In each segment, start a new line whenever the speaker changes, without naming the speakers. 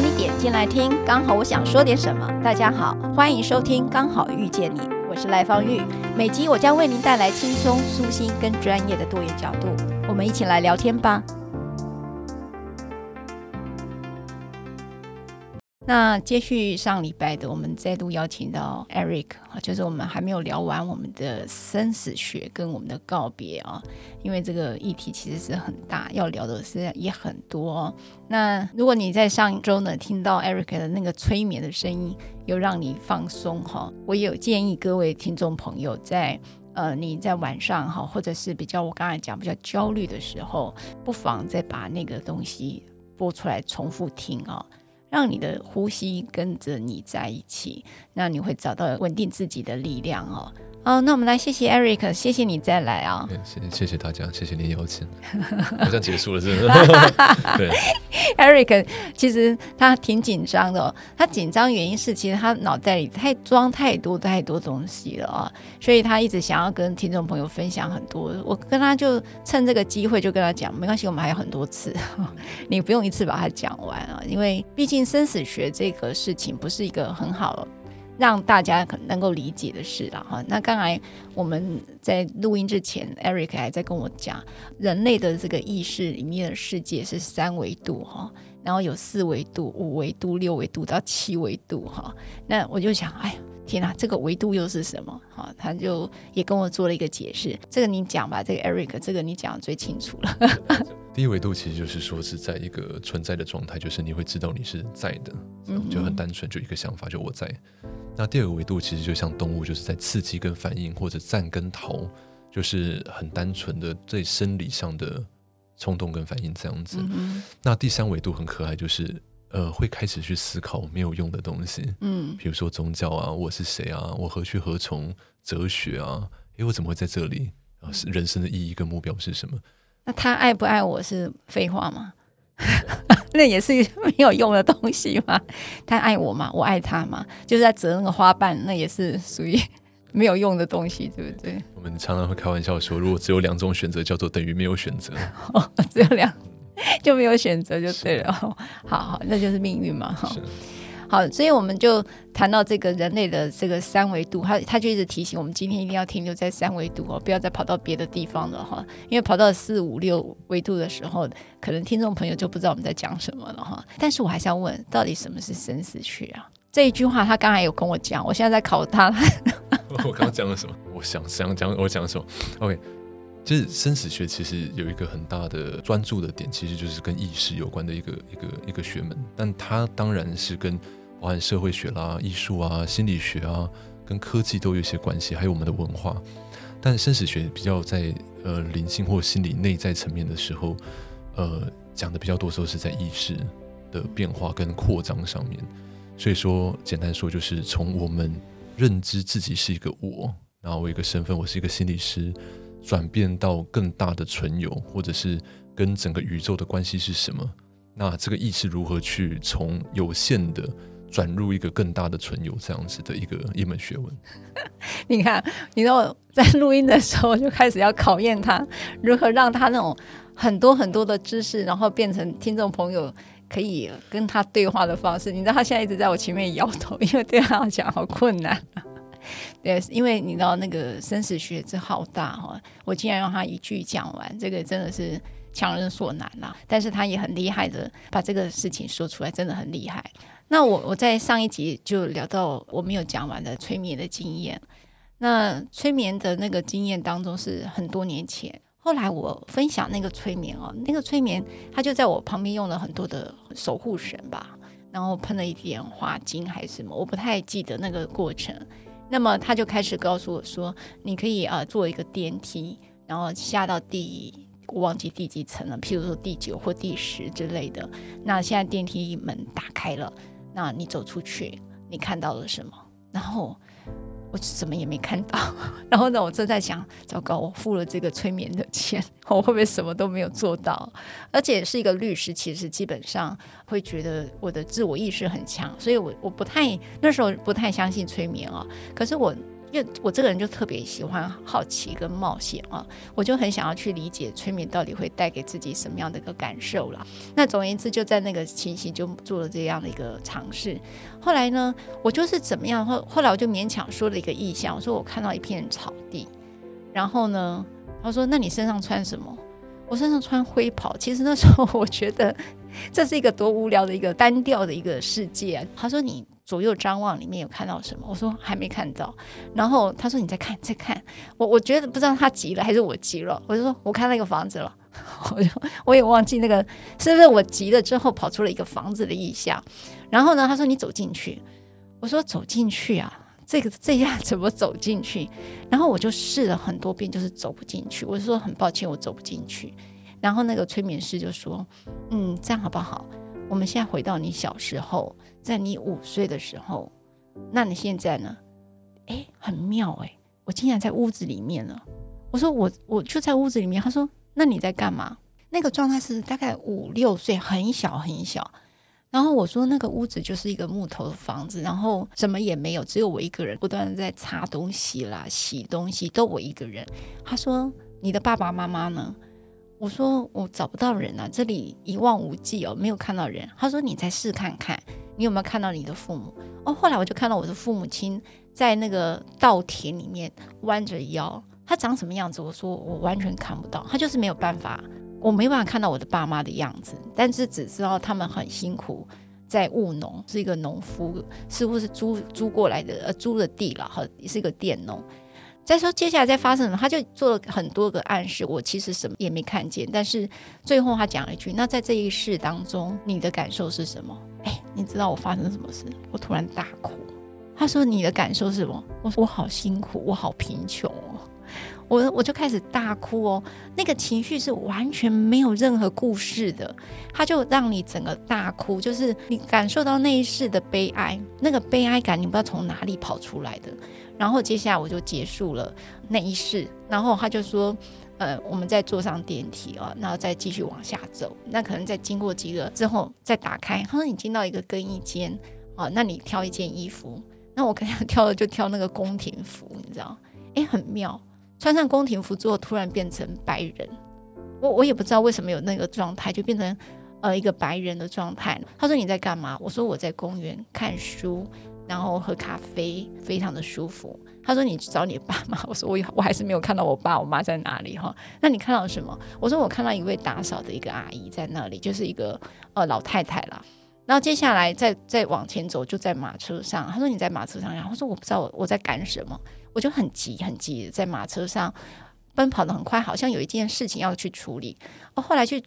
你点进来听，刚好我想说点什么。大家好，欢迎收听《刚好遇见你》，我是赖芳玉。每集我将为您带来轻松、舒心跟专业的多元角度，我们一起来聊天吧。那接续上礼拜的，我们再度邀请到 Eric，就是我们还没有聊完我们的生死学跟我们的告别啊，因为这个议题其实是很大，要聊的是也很多。那如果你在上周呢听到 Eric 的那个催眠的声音，又让你放松哈，我也有建议各位听众朋友在呃你在晚上哈，或者是比较我刚才讲比较焦虑的时候，不妨再把那个东西播出来重复听啊。让你的呼吸跟着你在一起，那你会找到稳定自己的力量哦。哦，那我们来谢谢 Eric，谢谢你再来啊！
谢谢谢谢大家，谢谢你邀请，好像结束了，是不是？对
，Eric 其实他挺紧张的哦，他紧张原因是其实他脑袋里太装太多太多东西了啊，所以他一直想要跟听众朋友分享很多。我跟他就趁这个机会就跟他讲，没关系，我们还有很多次，你不用一次把它讲完啊，因为毕竟生死学这个事情不是一个很好。让大家可能够理解的事了哈。那刚才我们在录音之前，Eric 还在跟我讲，人类的这个意识里面的世界是三维度哈，然后有四维度、五维度、六维度到七维度哈。那我就想，哎呀，天哪，这个维度又是什么？哈，他就也跟我做了一个解释。这个你讲吧，这个 Eric，这个你讲的最清楚了。
第一维度其实就是说是在一个存在的状态，就是你会知道你是在的，就很单纯，就一个想法，就我在。那第二个维度其实就像动物，就是在刺激跟反应，或者战跟逃，就是很单纯的最生理上的冲动跟反应这样子。嗯、那第三维度很可爱，就是呃会开始去思考没有用的东西，嗯，比如说宗教啊，我是谁啊，我何去何从，哲学啊，诶，我怎么会在这里啊？是人生的意义跟目标是什么？
那他爱不爱我是废话吗？那也是没有用的东西嘛。他爱我嘛，我爱他嘛，就是在折那个花瓣，那也是属于没有用的东西，对不对？
我们常常会开玩笑说，如果只有两种选择，叫做等于没有选择。
哦，只有两 就没有选择就对了。好好，那就是命运嘛。哈。好，所以我们就谈到这个人类的这个三维度，他他就一直提醒我们，今天一定要停留在三维度哦，不要再跑到别的地方了哈。因为跑到四五六维度的时候，可能听众朋友就不知道我们在讲什么了哈。但是我还是要问，到底什么是生死去啊？这一句话他刚才有跟我讲，我现在在考他。
我刚刚讲了什么？我想想讲我讲什么？OK，就是生死学其实有一个很大的专注的点，其实就是跟意识有关的一个一个一个学门，但它当然是跟包含社会学啦、艺术啊、心理学啊，跟科技都有一些关系，还有我们的文化。但生死学比较在呃灵性或心理内在层面的时候，呃讲的比较多时候是在意识的变化跟扩张上面。所以说，简单说就是从我们认知自己是一个我，然后我一个身份，我是一个心理师，转变到更大的存有，或者是跟整个宇宙的关系是什么？那这个意识如何去从有限的转入一个更大的存有，这样子的一个一门学问。
你看，你知道在录音的时候就开始要考验他，如何让他那种很多很多的知识，然后变成听众朋友可以跟他对话的方式。你知道他现在一直在我前面摇头，因为对他来讲好困难。对，因为你知道那个生死学之好大哈，我竟然让他一句讲完，这个真的是强人所难呐。但是他也很厉害的把这个事情说出来，真的很厉害。那我我在上一集就聊到我没有讲完的催眠的经验。那催眠的那个经验当中是很多年前，后来我分享那个催眠哦，那个催眠他就在我旁边用了很多的守护神吧，然后喷了一点花精还是什么，我不太记得那个过程。那么他就开始告诉我说，你可以啊坐一个电梯，然后下到第我忘记第几层了，譬如说第九或第十之类的。那现在电梯门打开了。那你走出去，你看到了什么？然后我什么也没看到。然后呢，我正在想，糟糕，我付了这个催眠的钱，我会不会什么都没有做到？而且是一个律师，其实基本上会觉得我的自我意识很强，所以我我不太那时候不太相信催眠啊。可是我因为我这个人就特别喜欢好奇跟冒险啊，我就很想要去理解催眠到底会带给自己什么样的一个感受啦。那总而言之，就在那个情形就做了这样的一个尝试。后来呢，我就是怎么样？后后来我就勉强说了一个意象，我说我看到一片草地，然后呢，他说那你身上穿什么？我身上穿灰袍。其实那时候我觉得 这是一个多无聊的一个单调的一个世界啊。他说你。左右张望，里面有看到什么？我说还没看到。然后他说你再看，再看。我我觉得不知道他急了还是我急了。我就说我看那个房子了。我就我也忘记那个是不是我急了之后跑出了一个房子的意象。然后呢，他说你走进去。我说走进去啊，这个这样怎么走进去？然后我就试了很多遍，就是走不进去。我就说很抱歉，我走不进去。然后那个催眠师就说，嗯，这样好不好？我们现在回到你小时候。在你五岁的时候，那你现在呢？诶，很妙诶，我竟然在屋子里面了。我说我我就在屋子里面。他说那你在干嘛？那个状态是大概五六岁，很小很小。然后我说那个屋子就是一个木头的房子，然后什么也没有，只有我一个人不断的在擦东西啦、洗东西，都我一个人。他说你的爸爸妈妈呢？我说我找不到人啊，这里一望无际哦，没有看到人。他说你再试看看。你有没有看到你的父母？哦，后来我就看到我的父母亲在那个稻田里面弯着腰，他长什么样子？我说我完全看不到，他就是没有办法，我没办法看到我的爸妈的样子，但是只知道他们很辛苦在务农，是一个农夫，似乎是租租过来的，呃，租的地了，哈，也是一个佃农。再说接下来再发生什么，他就做了很多个暗示，我其实什么也没看见，但是最后他讲了一句：“那在这一世当中，你的感受是什么？”哎，你知道我发生什么事？我突然大哭。他说：“你的感受是什么？”我说：“我好辛苦，我好贫穷哦。”我我就开始大哭哦，那个情绪是完全没有任何故事的，他就让你整个大哭，就是你感受到那一世的悲哀，那个悲哀感你不知道从哪里跑出来的。然后接下来我就结束了那一世，然后他就说，呃，我们再坐上电梯啊，然后再继续往下走。那可能再经过几个之后再打开，他说你进到一个更衣间啊，那你挑一件衣服。那我可能挑的就挑那个宫廷服，你知道？诶，很妙。穿上宫廷服之后，突然变成白人。我我也不知道为什么有那个状态，就变成呃一个白人的状态。他说你在干嘛？我说我在公园看书。然后喝咖啡，非常的舒服。他说：“你去找你爸妈。”我说：“我我还是没有看到我爸我妈在哪里哈。”那你看到什么？我说：“我看到一位打扫的一个阿姨在那里，就是一个呃老太太啦。”然后接下来再再往前走，就在马车上。他说：“你在马车上呀？”我说：“我不知道我我在赶什么。”我就很急很急，在马车上奔跑得很快，好像有一件事情要去处理。我后来去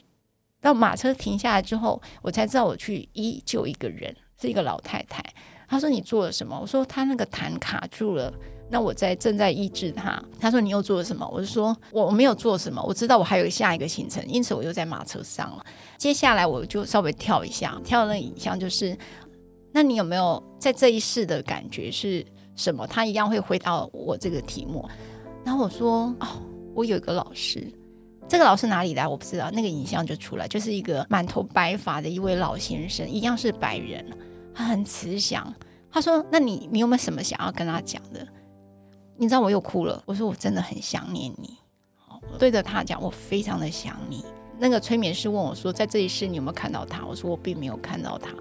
到马车停下来之后，我才知道我去医救一个人，是一个老太太。他说：“你做了什么？”我说：“他那个痰卡住了，那我在正在抑制他。”他说：“你又做了什么？”我就说：“我我没有做什么，我知道我还有下一个行程，因此我又在马车上了。接下来我就稍微跳一下，跳那个影像就是，那你有没有在这一世的感觉是什么？他一样会回到我这个题目。然后我说：“哦，我有一个老师，这个老师哪里来？我不知道。那个影像就出来，就是一个满头白发的一位老先生，一样是白人。”他很慈祥，他说：“那你你有没有什么想要跟他讲的？”你知道我又哭了。我说：“我真的很想念你。”对着他讲：“我非常的想你。”那个催眠师问我说：“在这一世你有没有看到他？”我说：“我并没有看到他，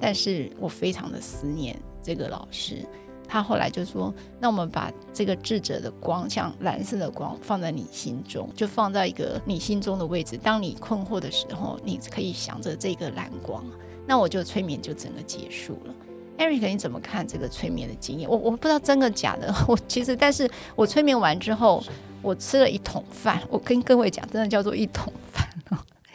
但是我非常的思念这个老师。”他后来就说：“那我们把这个智者的光，像蓝色的光，放在你心中，就放在一个你心中的位置。当你困惑的时候，你可以想着这个蓝光。”那我就催眠就整个结束了。Eric，你怎么看这个催眠的经验？我我不知道真的假的。我其实，但是我催眠完之后，我吃了一桶饭。我跟各位讲，真的叫做一桶。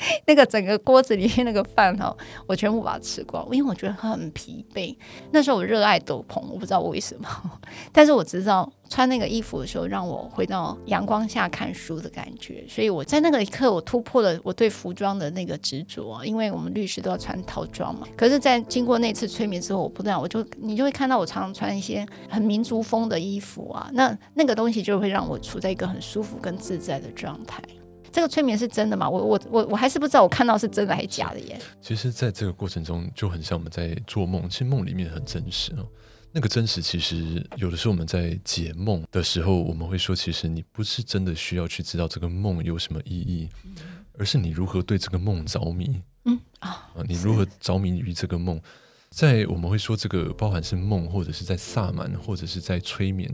那个整个锅子里面那个饭哈，我全部把它吃光，因为我觉得很疲惫。那时候我热爱斗篷，我不知道为什么，但是我知道穿那个衣服的时候，让我回到阳光下看书的感觉。所以我在那个一刻，我突破了我对服装的那个执着，因为我们律师都要穿套装嘛。可是，在经过那次催眠之后，我不知道，我就你就会看到我常常穿一些很民族风的衣服啊，那那个东西就会让我处在一个很舒服跟自在的状态。这个催眠是真的吗？我我我我还是不知道，我看到是真的还是假的耶。
其实，在这个过程中就很像我们在做梦，其实梦里面很真实哦。那个真实，其实有的时候我们在解梦的时候，我们会说，其实你不是真的需要去知道这个梦有什么意义，嗯、而是你如何对这个梦着迷。嗯啊，你如何着迷于这个梦？在我们会说这个，包含是梦，或者是在萨满，或者是在催眠，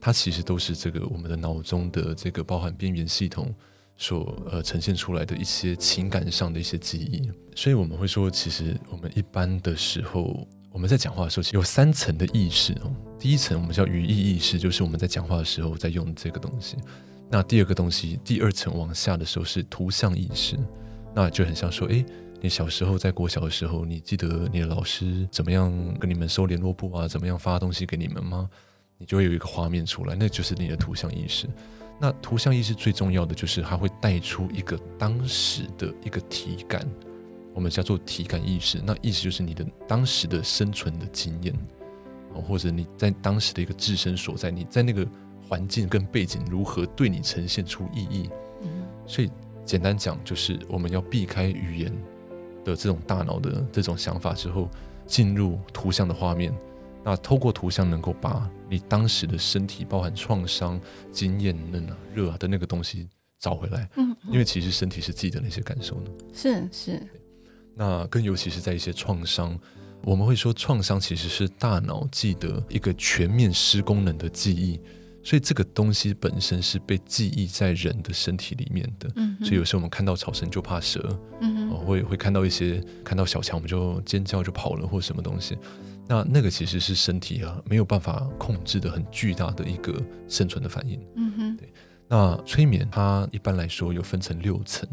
它其实都是这个我们的脑中的这个包含边缘系统所呃呈现出来的一些情感上的一些记忆。所以我们会说，其实我们一般的时候。我们在讲话的时候，有三层的意识哦。第一层我们叫语义意识，就是我们在讲话的时候在用这个东西。那第二个东西，第二层往下的时候是图像意识，那就很像说，诶，你小时候在国小的时候，你记得你的老师怎么样跟你们收联络簿啊，怎么样发东西给你们吗？你就会有一个画面出来，那就是你的图像意识。那图像意识最重要的就是它会带出一个当时的一个体感。我们叫做体感意识，那意思就是你的当时的生存的经验，或者你在当时的一个自身所在，你在那个环境跟背景如何对你呈现出意义。所以简单讲，就是我们要避开语言的这种大脑的这种想法之后，进入图像的画面。那透过图像，能够把你当时的身体包含创伤经验、冷啊、热啊的那个东西找回来。嗯，因为其实身体是记得那些感受呢。
是是。
那更尤其是在一些创伤，我们会说创伤其实是大脑记得一个全面失功能的记忆，所以这个东西本身是被记忆在人的身体里面的。嗯，所以有时候我们看到草绳就怕蛇，嗯，会会看到一些看到小强我们就尖叫就跑了或什么东西，那那个其实是身体啊没有办法控制的很巨大的一个生存的反应。嗯哼，对。那催眠它一般来说有分成六层，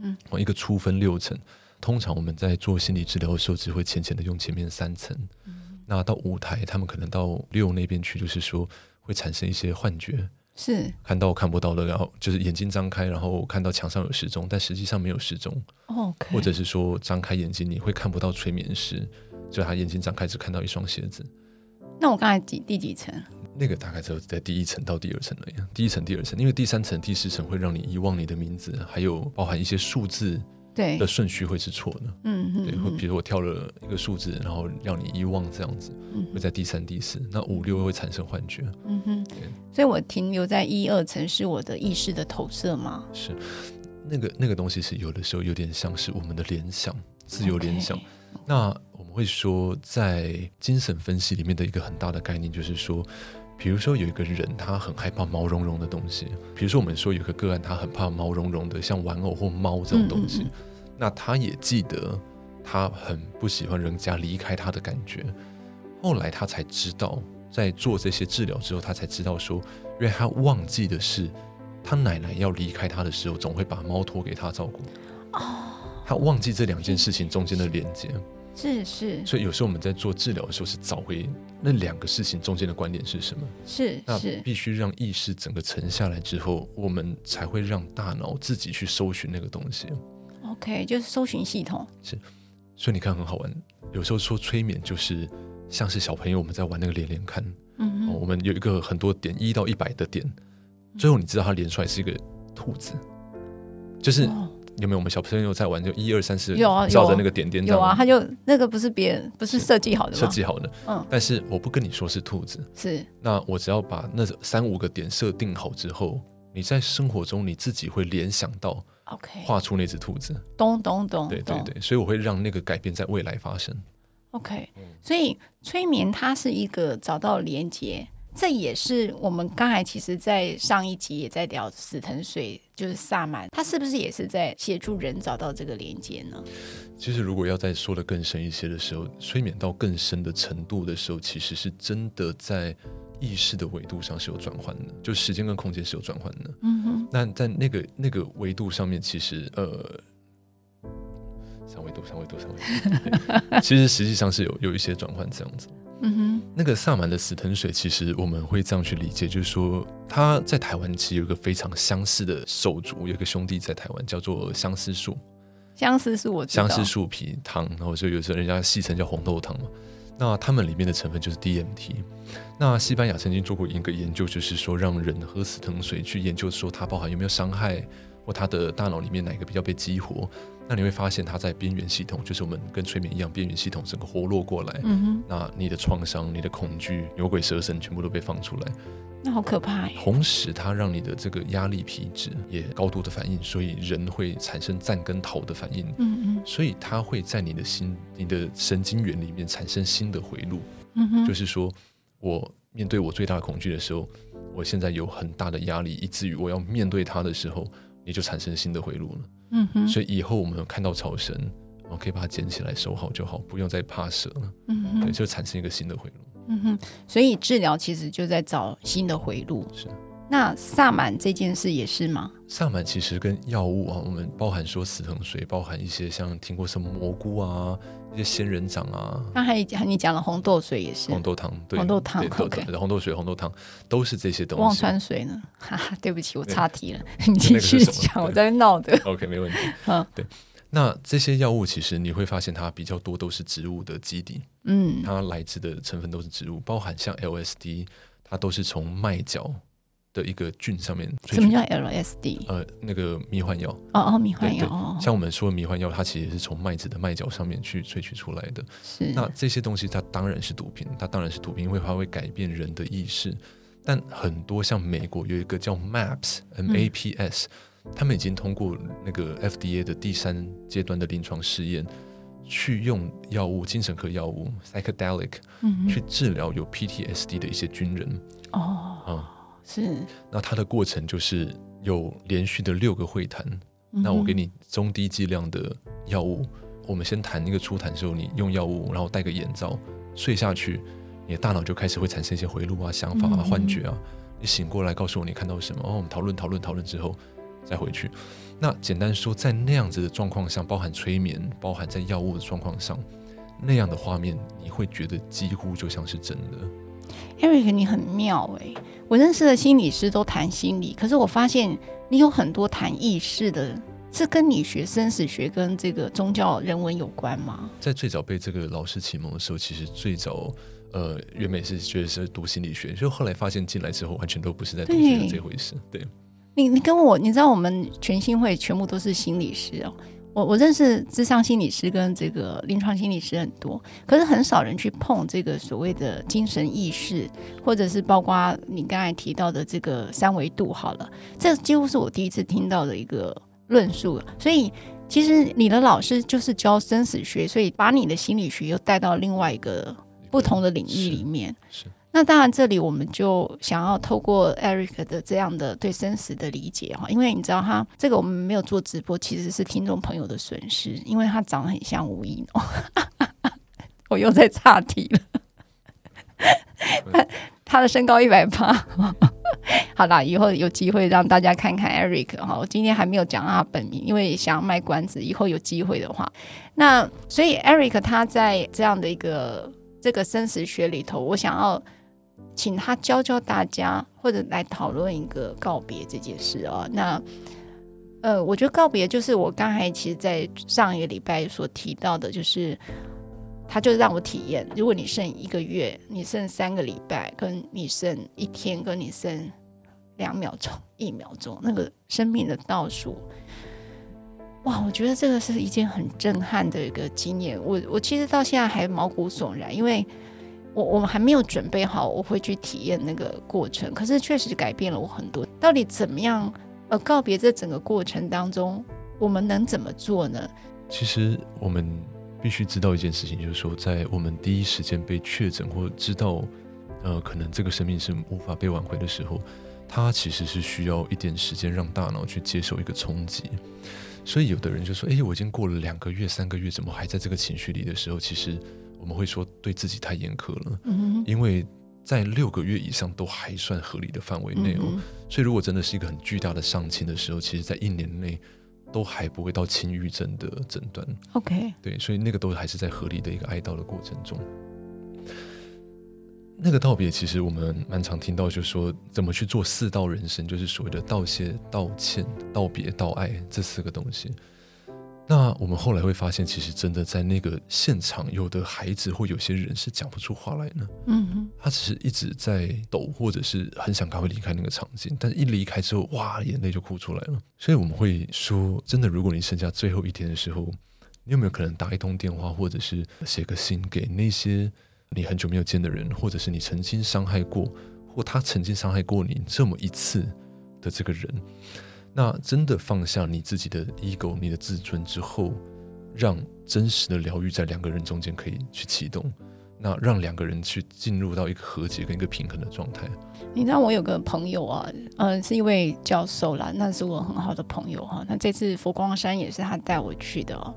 嗯哼，一个初分六层。通常我们在做心理治疗的时候，只会浅浅的用前面三层。嗯、那到舞台，他们可能到六那边去，就是说会产生一些幻觉，是看到看不到的，然后就是眼睛张开，然后看到墙上有时钟，但实际上没有时钟。Okay、或者是说张开眼睛，你会看不到催眠师，就他眼睛张开只看到一双鞋子。
那我刚才几第几层？
那个大概只有在第一层到第二层而已。第一层、第二层，因为第三层、第四层会让你遗忘你的名字，还有包含一些数字。对的顺序会是错的，嗯嗯，对，会比如我跳了一个数字，然后让你遗忘这样子，嗯、会在第三、第四，那五六会产生幻觉，嗯哼，对
所以我停留在一二层是我的意识的投射吗？
是，那个那个东西是有的时候有点像是我们的联想，自由联想。Okay. 那会说，在精神分析里面的一个很大的概念就是说。比如说有一个人，他很害怕毛茸茸的东西。比如说我们说有个个案，他很怕毛茸茸的，像玩偶或猫这种东西。嗯嗯嗯，那他也记得，他很不喜欢人家离开他的感觉。后来他才知道，在做这些治疗之后，他才知道说，因为他忘记的是，他奶奶要离开他的时候，总会把猫托给他照顾。哦，他忘记这两件事情中间的连接。
是是，
所以有时候我们在做治疗的时候，是找回那两个事情中间的关联是什么？
是，
那必须让意识整个沉下来之后，我们才会让大脑自己去搜寻那个东西。
OK，就是搜寻系统。
是，所以你看很好玩。有时候说催眠就是像是小朋友我们在玩那个连连看，嗯、哦，我们有一个很多点一到一百的点，最后你知道它连出来是一个兔子，就是。哦有没有我们小朋友在玩？就一二三四，
有啊，
照着那个点点
有啊，他就那个不是别人不是设计好的吗？
设计好的，嗯。但是我不跟你说是兔子，
是。
那我只要把那三五个点设定好之后，你在生活中你自己会联想到，OK，画出那只兔子。
咚咚咚，
对对对，所以我会让那个改变在未来发生。
OK，所以催眠它是一个找到连接。这也是我们刚才其实，在上一集也在聊死藤水，就是萨满，他是不是也是在协助人找到这个连接呢？
其实，如果要再说的更深一些的时候，催眠到更深的程度的时候，其实是真的在意识的维度上是有转换的，就时间跟空间是有转换的。嗯哼。那在那个那个维度上面，其实呃，三维度、三维度、三维度，其实实际上是有有一些转换这样子。嗯哼，那个萨满的死藤水，其实我们会这样去理解，就是说他在台湾其实有一个非常相似的手足，有一个兄弟在台湾叫做相思树。
相思树我知道。
相思树皮汤，然后就有时候人家戏称叫红豆汤嘛。那他们里面的成分就是 DMT。那西班牙曾经做过一个研究，就是说让人喝死藤水去研究说它包含有没有伤害，或他的大脑里面哪一个比较被激活。那你会发现它在边缘系统，就是我们跟催眠一样，边缘系统整个活络过来。
嗯哼，
那你的创伤、你的恐惧、牛鬼蛇神全部都被放出来。
那好可怕。
同时，它让你的这个压力皮质也高度的反应，所以人会产生战跟逃的反应。
嗯嗯，
所以它会在你的心、你的神经元里面产生新的回路。
嗯哼，
就是说我面对我最大的恐惧的时候，我现在有很大的压力，以至于我要面对它的时候，你就产生新的回路了。
嗯哼，
所以以后我们看到草绳，我可以把它捡起来收好就好，不用再怕蛇了。
嗯哼，
对，就产生一个新的回路。
嗯哼，所以治疗其实就在找新的回路。
是，
那萨满这件事也是吗？
萨满其实跟药物啊，我们包含说死藤水，包含一些像听过什么蘑菇啊，一些仙人掌啊。
那还有你讲了红豆水也是，
红豆汤，对，
红豆汤
对对对，红豆水、红豆汤都是这些东西。
忘川水呢？哈哈，对不起，我岔题了，你继续讲，我在闹的。
OK，没问题。嗯，对。那这些药物其实你会发现，它比较多都是植物的基底，
嗯，
它来自的成分都是植物，包含像 LSD，它都是从麦角的一个菌上面。
什么叫 LSD？
呃，那个迷幻药。
哦哦，迷幻药。
像我们说的迷幻药，它其实也是从麦子的麦角上面去萃取出来的。
是。
那这些东西它当然是毒品，它当然是毒品，因为它会改变人的意识。但很多像美国有一个叫 MAPS，M A P S。嗯他们已经通过那个 FDA 的第三阶段的临床试验，去用药物、精神科药物 （psychedelic） 去治疗有 PTSD 的一些军人。
哦，嗯，是。
那它的过程就是有连续的六个会谈。那我给你中低剂量的药物，我们先谈一个初谈的时候，你用药物，然后戴个眼罩睡下去，你的大脑就开始会产生一些回路啊、想法啊、幻觉啊。你醒过来告诉我你看到什么？哦，我们讨论讨论讨论之后。再回去，那简单说，在那样子的状况下，包含催眠，包含在药物的状况上，那样的画面，你会觉得几乎就像是真的。
Eric，你很妙诶、欸，我认识的心理师都谈心理，可是我发现你有很多谈意识的，是跟你学生死学跟这个宗教人文有关吗？
在最早被这个老师启蒙的时候，其实最早呃，原本是觉得是读心理学，就后来发现进来之后，完全都不是在读这这回事，对。
你你跟我，你知道我们全心会全部都是心理师哦。我我认识智商心理师跟这个临床心理师很多，可是很少人去碰这个所谓的精神意识，或者是包括你刚才提到的这个三维度。好了，这几乎是我第一次听到的一个论述。所以其实你的老师就是教生死学，所以把你的心理学又带到另外一个不同的领域里面。
是
那当然，这里我们就想要透过 Eric 的这样的对生死的理解哈，因为你知道他这个我们没有做直播，其实是听众朋友的损失，因为他长得很像吴一农，我又在岔题了。他 他的身高一百八，好啦，以后有机会让大家看看 Eric 哈。我今天还没有讲他本名，因为想要卖关子，以后有机会的话，那所以 Eric 他在这样的一个这个生死学里头，我想要。请他教教大家，或者来讨论一个告别这件事哦。那呃，我觉得告别就是我刚才其实，在上一个礼拜所提到的，就是他就让我体验，如果你剩一个月，你剩三个礼拜，跟你剩一天，跟你剩两秒钟、一秒钟，那个生命的倒数，哇，我觉得这个是一件很震撼的一个经验。我我其实到现在还毛骨悚然，因为。我我们还没有准备好，我会去体验那个过程。可是确实改变了我很多。到底怎么样？呃，告别这整个过程当中，我们能怎么做呢？
其实我们必须知道一件事情，就是说，在我们第一时间被确诊或知道，呃，可能这个生命是无法被挽回的时候，它其实是需要一点时间让大脑去接受一个冲击。所以有的人就说：“哎，我已经过了两个月、三个月，怎么还在这个情绪里的时候？”其实。我们会说对自己太严苛了，嗯，因为在六个月以上都还算合理的范围内哦，所以如果真的是一个很巨大的伤情的时候，其实在一年内都还不会到轻郁症的诊断。
OK，
对，所以那个都还是在合理的一个哀悼的过程中。那个道别，其实我们蛮常听到，就是说怎么去做四道人生，就是所谓的道谢、道歉、道别、道爱这四个东西。那我们后来会发现，其实真的在那个现场，有的孩子或有些人是讲不出话来呢。
嗯哼，
他只是一直在抖，或者是很想赶快离开那个场景，但是一离开之后，哇，眼泪就哭出来了。所以我们会说，真的，如果你剩下最后一天的时候，你有没有可能打一通电话，或者是写个信给那些你很久没有见的人，或者是你曾经伤害过，或他曾经伤害过你这么一次的这个人？那真的放下你自己的 ego、你的自尊之后，让真实的疗愈在两个人中间可以去启动，那让两个人去进入到一个和解跟一个平衡的状态。
你知道我有个朋友啊，嗯、呃，是一位教授啦，那是我很好的朋友哈。那这次佛光山也是他带我去的哦，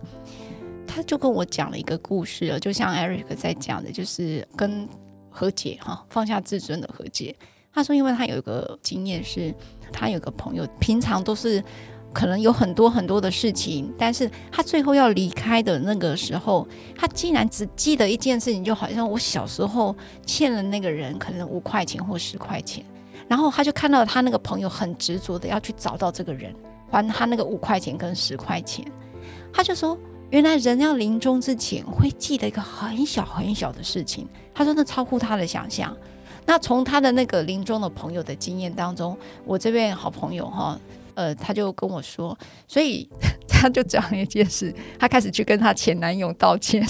他就跟我讲了一个故事，就像 Eric 在讲的，就是跟和解哈，放下自尊的和解。他说，因为他有一个经验是。他有个朋友，平常都是可能有很多很多的事情，但是他最后要离开的那个时候，他竟然只记得一件事情，就好像我小时候欠了那个人可能五块钱或十块钱，然后他就看到他那个朋友很执着的要去找到这个人，还他那个五块钱跟十块钱，他就说，原来人要临终之前会记得一个很小很小的事情，他说那超乎他的想象。那从他的那个临终的朋友的经验当中，我这边好朋友哈，呃，他就跟我说，所以 他就讲了一件事，他开始去跟他前男友道歉，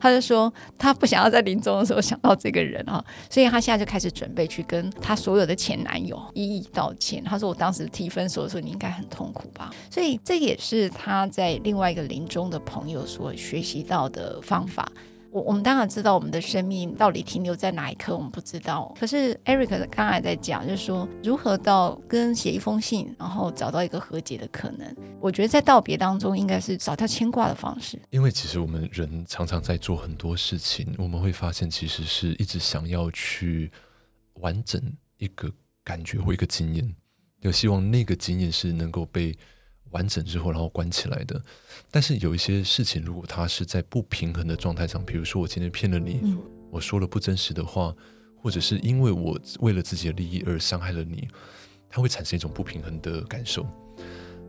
他就说他不想要在临终的时候想到这个人啊，所以他现在就开始准备去跟他所有的前男友一一道歉。他说我当时提分手的时候，你应该很痛苦吧？所以这也是他在另外一个临终的朋友所学习到的方法。我我们当然知道我们的生命到底停留在哪一刻，我们不知道。可是 Eric 刚才在讲，就是说如何到跟写一封信，然后找到一个和解的可能。我觉得在道别当中，应该是找到牵挂的方式。
因为其实我们人常常在做很多事情，我们会发现其实是一直想要去完整一个感觉或一个经验，就希望那个经验是能够被。完整之后，然后关起来的。但是有一些事情，如果它是在不平衡的状态上，比如说我今天骗了你，嗯、我说了不真实的话，或者是因为我为了自己的利益而伤害了你，它会产生一种不平衡的感受。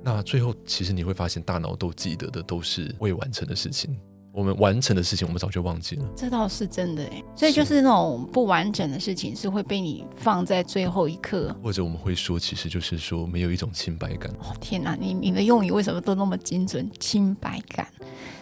那最后，其实你会发现，大脑都记得的都是未完成的事情。我们完成的事情，我们早就忘记了。
这倒是真的哎，所以就是那种不完整的事情，是会被你放在最后一刻。
或者我们会说，其实就是说，没有一种清白感。
哦，天哪，你你的用语为什么都那么精准？清白感。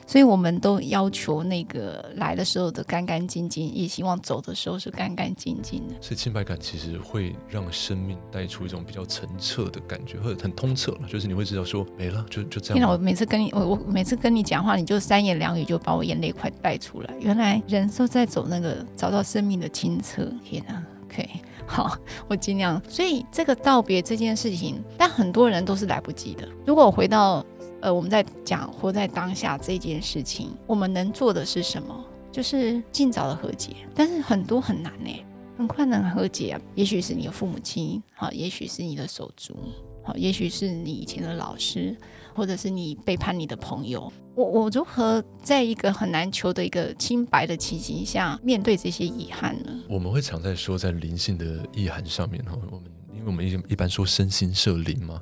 所以我们都要求那个来的时候的干干净净，也希望走的时候是干干净净的。
所以清白感其实会让生命带出一种比较澄澈的感觉，或者很通彻了，就是你会知道说没了，就就
这样。我每次跟你我我每次跟你讲话，你就三言两语就把我眼泪快带出来。原来人都在走那个找到生命的清澈。天哪，OK，好，我尽量。所以这个道别这件事情，但很多人都是来不及的。如果我回到。呃，我们在讲活在当下这件事情，我们能做的是什么？就是尽早的和解。但是很多很难呢，很困难和解啊。也许是你的父母亲，好，也许是你的手足，好，也许是你以前的老师，或者是你背叛你的朋友。我我如何在一个很难求的一个清白的情形下面对这些遗憾呢？
我们会常在说，在灵性的意涵上面哈，我们。因为我们一一般说身心设灵嘛，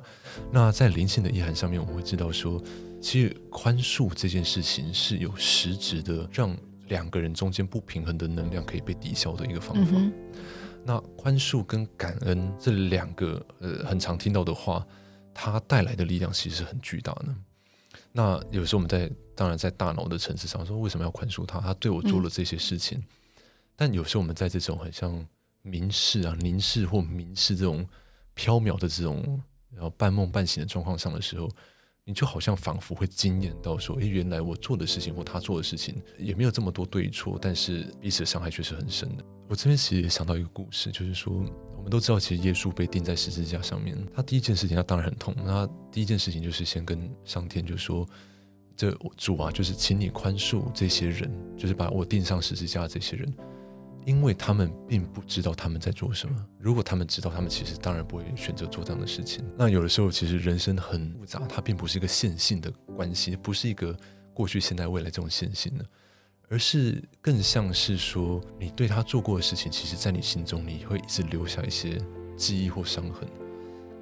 那在灵性的意涵上面，我们会知道说，其实宽恕这件事情是有实质的，让两个人中间不平衡的能量可以被抵消的一个方法。嗯、那宽恕跟感恩这两个呃很常听到的话，它带来的力量其实是很巨大的。那有时候我们在当然在大脑的层次上说，为什么要宽恕他？他对我做了这些事情，嗯、但有时候我们在这种很像。凝视啊，凝视或凝视这种飘渺的这种，然后半梦半醒的状况上的时候，你就好像仿佛会惊艳到说：“诶，原来我做的事情或他做的事情也没有这么多对错，但是彼此的伤害却是很深的。”我这边其实也想到一个故事，就是说，我们都知道，其实耶稣被钉在十字架上面，他第一件事情他当然很痛，那第一件事情就是先跟上天就说：“这主啊，就是请你宽恕这些人，就是把我钉上十字架这些人。”因为他们并不知道他们在做什么。如果他们知道，他们其实当然不会选择做这样的事情。那有的时候，其实人生很复杂，它并不是一个线性的关系，不是一个过去、现在、未来这种线性的，而是更像是说，你对他做过的事情，其实在你心中，你会一直留下一些记忆或伤痕。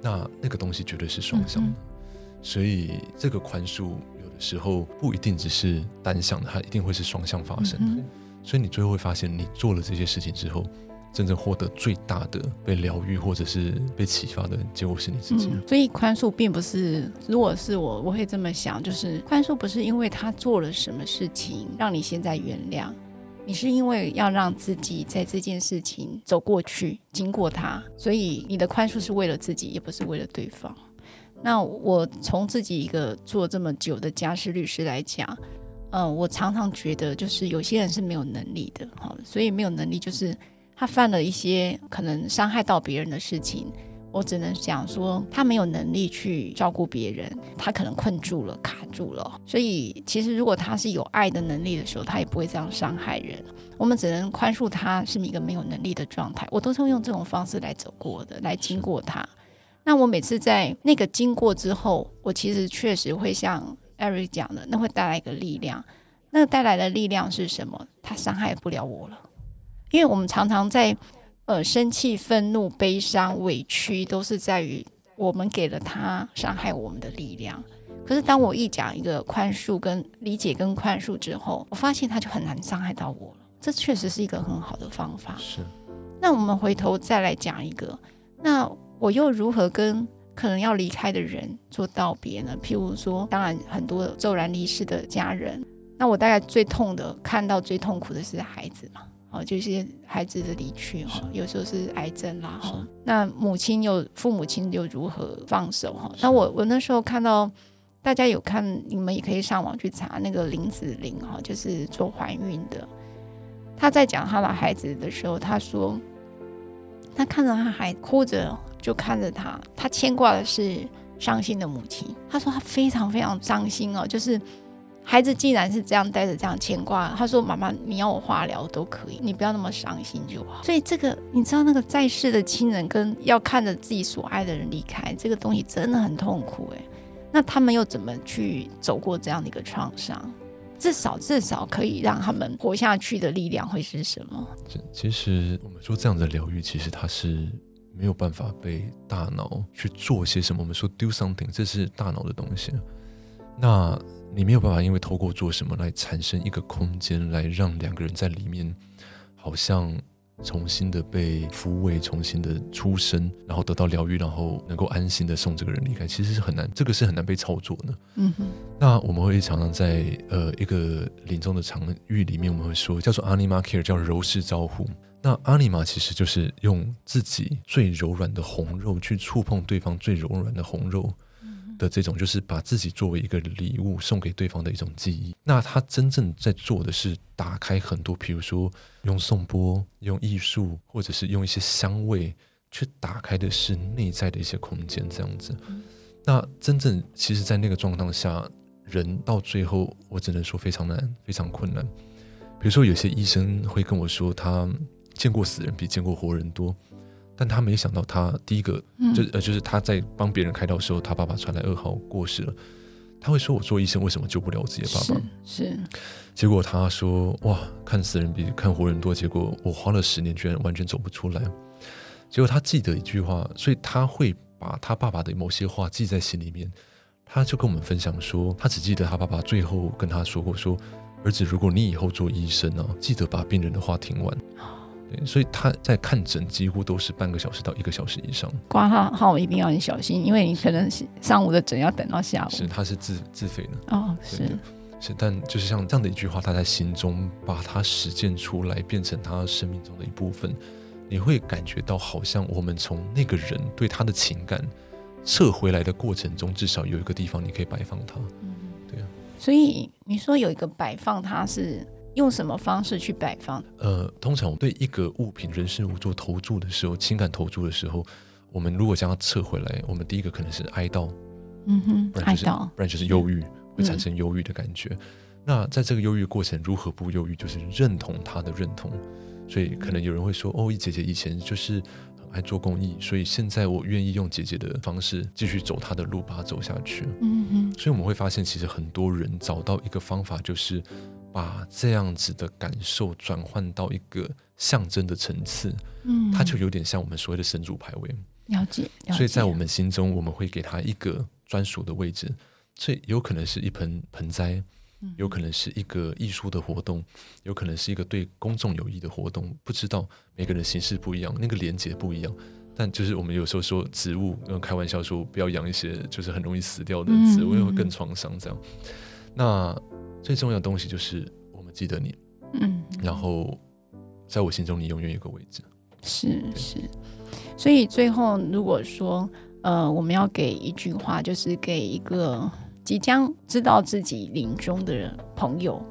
那那个东西绝对是双向的。嗯嗯。所以这个宽恕有的。时候不一定只是单向的，它一定会是双向发生的。嗯、所以你最后会发现，你做了这些事情之后，真正获得最大的被疗愈或者是被启发的结果是你自己。
嗯、所以宽恕并不是，如果是我，我会这么想，就是宽恕不是因为他做了什么事情让你现在原谅，你是因为要让自己在这件事情走过去，经过他，所以你的宽恕是为了自己，也不是为了对方。那我从自己一个做这么久的家事律师来讲，嗯、嗯，我常常觉得就是有些人是没有能力的，好，所以没有能力就是他犯了一些可能伤害到别人的事情，我只能讲说他没有能力去照顾别人，他可能困住了、卡住了。所以其实如果他是有爱的能力的时候，他也不会这样伤害人。我们只能宽恕他是一个没有能力的状态。我都是用这种方式来走过的，来经过他。那我每次在那个经过之后，我其实确实会像 Eric 讲的，那会带来一个力量。那带来的力量是什么？他伤害不了我了，因为我们常常在呃生气、愤怒、悲伤、委屈，都是在于我们给了他伤害我们的力量。可是当我一讲一个宽恕、跟理解、跟宽恕之后，我发现他就很难伤害到我了。这确实是一个很好的方法。
是。
那我们回头再来讲一个，那。我又如何跟可能要离开的人做道别呢？譬如说，当然很多骤然离世的家人，那我大概最痛的，看到最痛苦的是孩子嘛，哦，就是孩子的离去哈，有时候是癌症啦哈，那母亲又父母亲又如何放手哈？那我我那时候看到大家有看，你们也可以上网去查那个林子玲哈，就是做怀孕的，她在讲她的孩子的时候，她说她看到她孩子哭着。就看着他，他牵挂的是伤心的母亲。他说他非常非常伤心哦，就是孩子既然是这样带着这样牵挂，他说妈妈，你要我化疗都可以，你不要那么伤心就好。所以这个你知道，那个在世的亲人跟要看着自己所爱的人离开，这个东西真的很痛苦哎。那他们又怎么去走过这样的一个创伤？至少至少可以让他们活下去的力量会是什么？
其实我们说这样的疗愈，其实它是。没有办法被大脑去做些什么。我们说 do something，这是大脑的东西。那你没有办法，因为透过做什么来产生一个空间，来让两个人在里面好像重新的被抚慰，重新的出生，然后得到疗愈，然后能够安心的送这个人离开，其实是很难，这个是很难被操作的。嗯哼。那我们会常常在呃一个临终的场域里面，我们会说叫做 Anima Care，叫柔式照护。那阿尼玛其实就是用自己最柔软的红肉去触碰对方最柔软的红肉的这种，就是把自己作为一个礼物送给对方的一种记忆。那他真正在做的是打开很多，比如说用颂钵、用艺术，或者是用一些香味去打开的是内在的一些空间，这样子。那真正其实，在那个状况下，人到最后，我只能说非常难，非常困难。比如说，有些医生会跟我说，他。见过死人比见过活人多，但他没想到，他第一个就呃，就是他在帮别人开刀的时候，他爸爸传来噩耗过世了。他会说：“我做医生为什么救不了我自己的爸爸？”
是，是。
结果他说：“哇，看死人比看活人多。”结果我花了十年，居然完全走不出来。结果他记得一句话，所以他会把他爸爸的某些话记在心里面。他就跟我们分享说，他只记得他爸爸最后跟他说过：“说儿子，如果你以后做医生啊，记得把病人的话听完。” 对，所以他在看诊几乎都是半个小时到一个小时以上。挂号号一定要很小心，因为你可能是上午的诊要等到下午。是，他是自自费的。哦，是是，但就是像这样的一句话，他在心中把它实践出来，变成他生命中的一部分。你会感觉到，好像我们从那个人对他的情感撤回来的过程中，至少有一个地方你可以摆放他。嗯，对啊。所以你说有一个摆放，它是。用什么方式去摆放？呃，通常我对一个物品、人事物做投注的时候，情感投注的时候，我们如果将它撤回来，我们第一个可能是哀悼，嗯哼，不然就是哀悼，不然就是忧郁，会产生忧郁的感觉。嗯、那在这个忧郁过程，如何不忧郁？就是认同他的认同。所以可能有人会说：“哦，姐姐以前就是很爱做公益，所以现在我愿意用姐姐的方式继续走她的路，把它走下去。”嗯哼。所以我们会发现，其实很多人找到一个方法，就是。把这样子的感受转换到一个象征的层次，嗯，它就有点像我们所谓的神主牌位。了解，了解。所以在我们心中，我们会给它一个专属的位置。这有可能是一盆盆栽，有可能是一个艺术的活动，有可能是一个对公众有益的活动，不知道每个人形式不一样，那个连接不一样。但就是我们有时候说植物，开玩笑说不要养一些就是很容易死掉的植物，因为会更创伤这样。那最重要的东西就是我们记得你，嗯，然后在我心中你永远有个位置。
是是，所以最后如果说呃我们要给一句话，就是给一个即将知道自己临终的人朋友，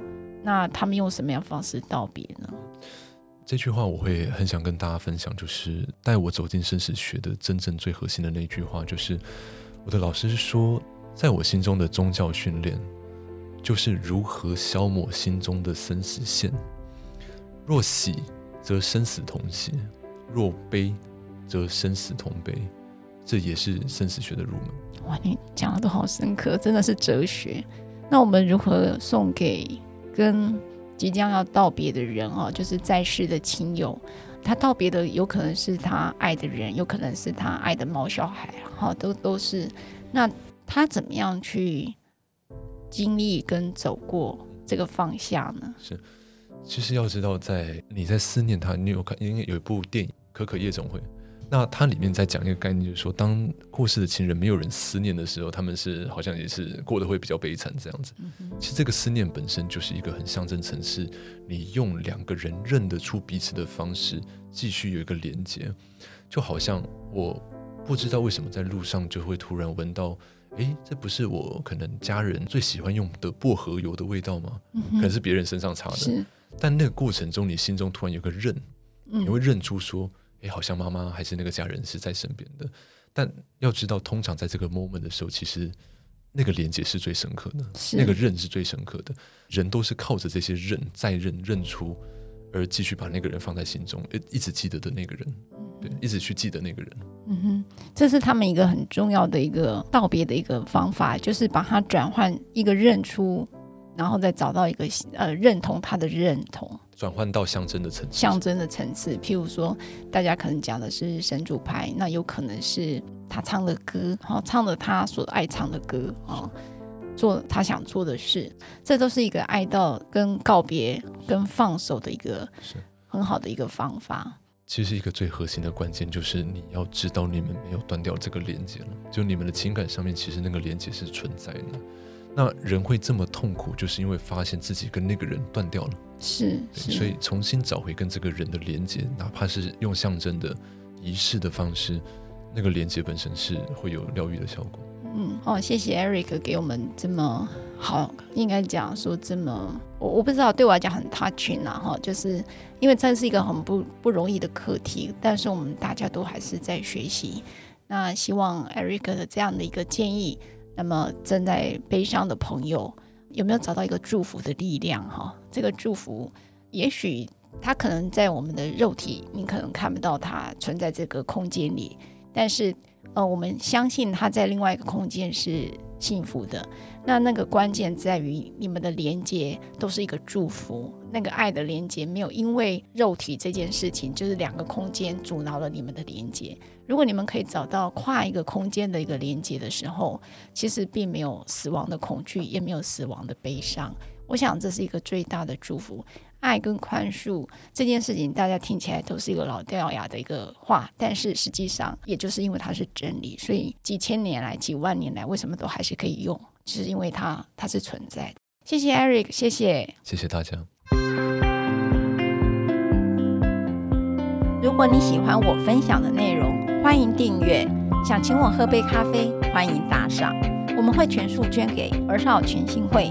那他们用什么样方式道别呢？
这句话我会很想跟大家分享，就是带我走进生死学的真正最核心的那句话，就是我的老师说，在我心中的宗教训练，就是如何消磨心中的生死线。若喜，则生死同喜。若悲，则生死同悲，这也是生死学的入门。
哇，你讲的都好深刻，真的是哲学。那我们如何送给跟即将要道别的人啊？就是在世的亲友，他道别的有可能是他爱的人，有可能是他爱的毛小孩，哈，都都是。那他怎么样去经历跟走过这个放下呢？
是。其实要知道，在你在思念他，你有看，因为有一部电影《可可夜总会》，那它里面在讲一个概念，就是说，当过世的亲人没有人思念的时候，他们是好像也是过得会比较悲惨这样子。其实这个思念本身就是一个很象征层次，你用两个人认得出彼此的方式，继续有一个连接，就好像我不知道为什么在路上就会突然闻到，诶，这不是我可能家人最喜欢用的薄荷油的味道吗？可能是别人身上擦的。但那个过程中，你心中突然有个认，你会认出说，哎，好像妈妈还是那个家人是在身边的。但要知道，通常在这个 moment 的时候，其实那个连接是最深刻的，那个认是最深刻的。人都是靠着这些认，再认认出，而继续把那个人放在心中，一直记得的那个人，对，一直去记得那个人。
嗯哼，这是他们一个很重要的一个道别的一个方法，就是把它转换一个认出。然后再找到一个呃认同他的认同，
转换到象征的层次。
象征的层次，譬如说，大家可能讲的是神主牌，那有可能是他唱的歌，哈，唱的他所爱唱的歌，啊，做他想做的事，这都是一个爱到跟告别跟放手的一个是很好的一个方法。
其实一个最核心的关键就是你要知道你们没有断掉这个连接了，就你们的情感上面其实那个连接是存在的。那人会这么痛苦，就是因为发现自己跟那个人断掉了，
是，是，
所以重新找回跟这个人的连接，哪怕是用象征的仪式的方式，那个连接本身是会有疗愈的效果。
嗯，哦，谢谢 Eric 给我们这么好，应该讲说这么，我我不知道对我来讲很 touching 啊，哈，就是因为这是一个很不不容易的课题，但是我们大家都还是在学习。那希望 Eric 的这样的一个建议。那么正在悲伤的朋友，有没有找到一个祝福的力量？哈，这个祝福，也许他可能在我们的肉体，你可能看不到它存在这个空间里，但是呃，我们相信他在另外一个空间是幸福的。那那个关键在于你们的连接都是一个祝福，那个爱的连接没有因为肉体这件事情，就是两个空间阻挠了你们的连接。如果你们可以找到跨一个空间的一个连接的时候，其实并没有死亡的恐惧，也没有死亡的悲伤。我想这是一个最大的祝福。爱跟宽恕这件事情，大家听起来都是一个老掉牙的一个话，但是实际上，也就是因为它是真理，所以几千年来、几万年来，为什么都还是可以用？就是因为它它是存在的。谢谢 Eric，谢谢，
谢谢大家。
如果你喜欢我分享的内容，欢迎订阅。想请我喝杯咖啡，欢迎打赏，我们会全数捐给儿少权心会。